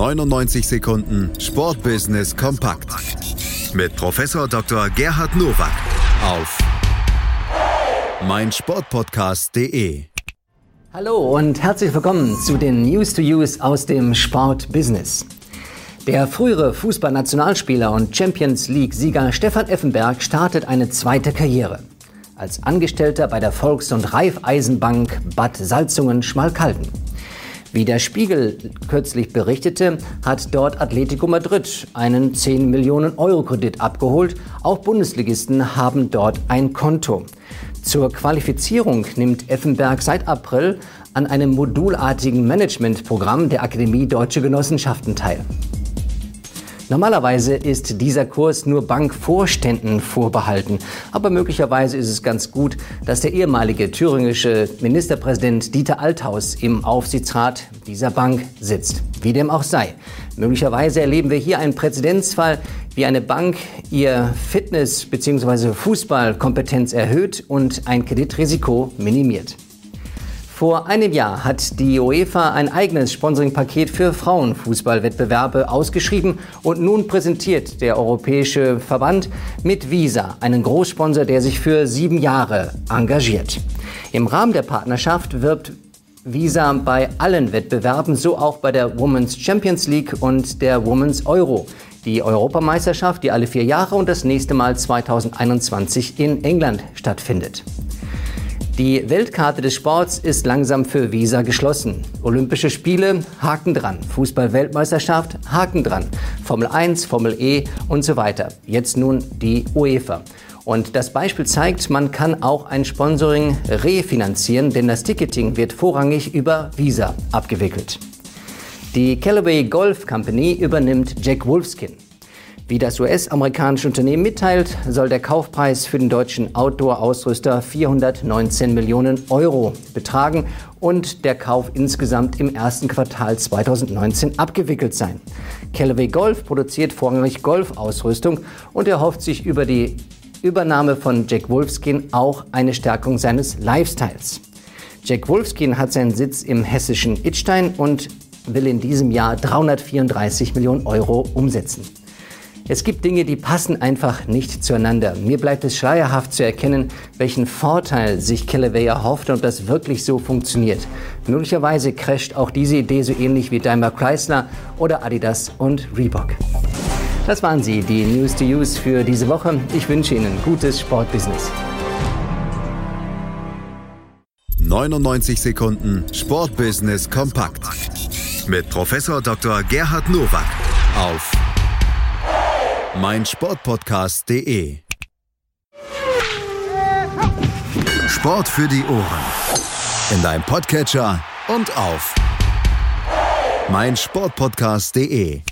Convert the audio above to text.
99 Sekunden Sportbusiness kompakt mit Professor Dr. Gerhard Nowak auf meinsportpodcast.de. Hallo und herzlich willkommen zu den News to Use aus dem Sportbusiness. Der frühere Fußballnationalspieler und Champions League-Sieger Stefan Effenberg startet eine zweite Karriere. Als Angestellter bei der Volks- und Raiffeisenbank Bad Salzungen-Schmalkalden. Wie der Spiegel kürzlich berichtete, hat dort Atletico Madrid einen 10 Millionen Euro Kredit abgeholt. Auch Bundesligisten haben dort ein Konto. Zur Qualifizierung nimmt Effenberg seit April an einem modulartigen Managementprogramm der Akademie Deutsche Genossenschaften teil. Normalerweise ist dieser Kurs nur Bankvorständen vorbehalten. Aber möglicherweise ist es ganz gut, dass der ehemalige thüringische Ministerpräsident Dieter Althaus im Aufsichtsrat dieser Bank sitzt. Wie dem auch sei. Möglicherweise erleben wir hier einen Präzedenzfall, wie eine Bank ihr Fitness- bzw. Fußballkompetenz erhöht und ein Kreditrisiko minimiert. Vor einem Jahr hat die UEFA ein eigenes Sponsoringpaket für Frauenfußballwettbewerbe ausgeschrieben und nun präsentiert der Europäische Verband mit Visa einen Großsponsor, der sich für sieben Jahre engagiert. Im Rahmen der Partnerschaft wirbt Visa bei allen Wettbewerben, so auch bei der Women's Champions League und der Women's Euro. Die Europameisterschaft, die alle vier Jahre und das nächste Mal 2021 in England stattfindet. Die Weltkarte des Sports ist langsam für Visa geschlossen. Olympische Spiele, Haken dran. Fußball-Weltmeisterschaft, Haken dran. Formel 1, Formel E und so weiter. Jetzt nun die UEFA. Und das Beispiel zeigt, man kann auch ein Sponsoring refinanzieren, denn das Ticketing wird vorrangig über Visa abgewickelt. Die Callaway Golf Company übernimmt Jack Wolfskin. Wie das US-amerikanische Unternehmen mitteilt, soll der Kaufpreis für den deutschen Outdoor-Ausrüster 419 Millionen Euro betragen und der Kauf insgesamt im ersten Quartal 2019 abgewickelt sein. Callaway Golf produziert vorrangig Golfausrüstung und erhofft sich über die Übernahme von Jack Wolfskin auch eine Stärkung seines Lifestyles. Jack Wolfskin hat seinen Sitz im hessischen Idstein und will in diesem Jahr 334 Millionen Euro umsetzen. Es gibt Dinge, die passen einfach nicht zueinander. Mir bleibt es schleierhaft zu erkennen, welchen Vorteil sich Callaway erhofft und das wirklich so funktioniert. Möglicherweise crasht auch diese Idee so ähnlich wie Daimler Chrysler oder Adidas und Reebok. Das waren sie, die News to Use für diese Woche. Ich wünsche Ihnen gutes Sportbusiness. 99 Sekunden Sportbusiness kompakt mit Professor Dr. Gerhard Nowak auf meinsportpodcast.de. Sport für die Ohren. In deinem Podcatcher und auf meinsportpodcast.de.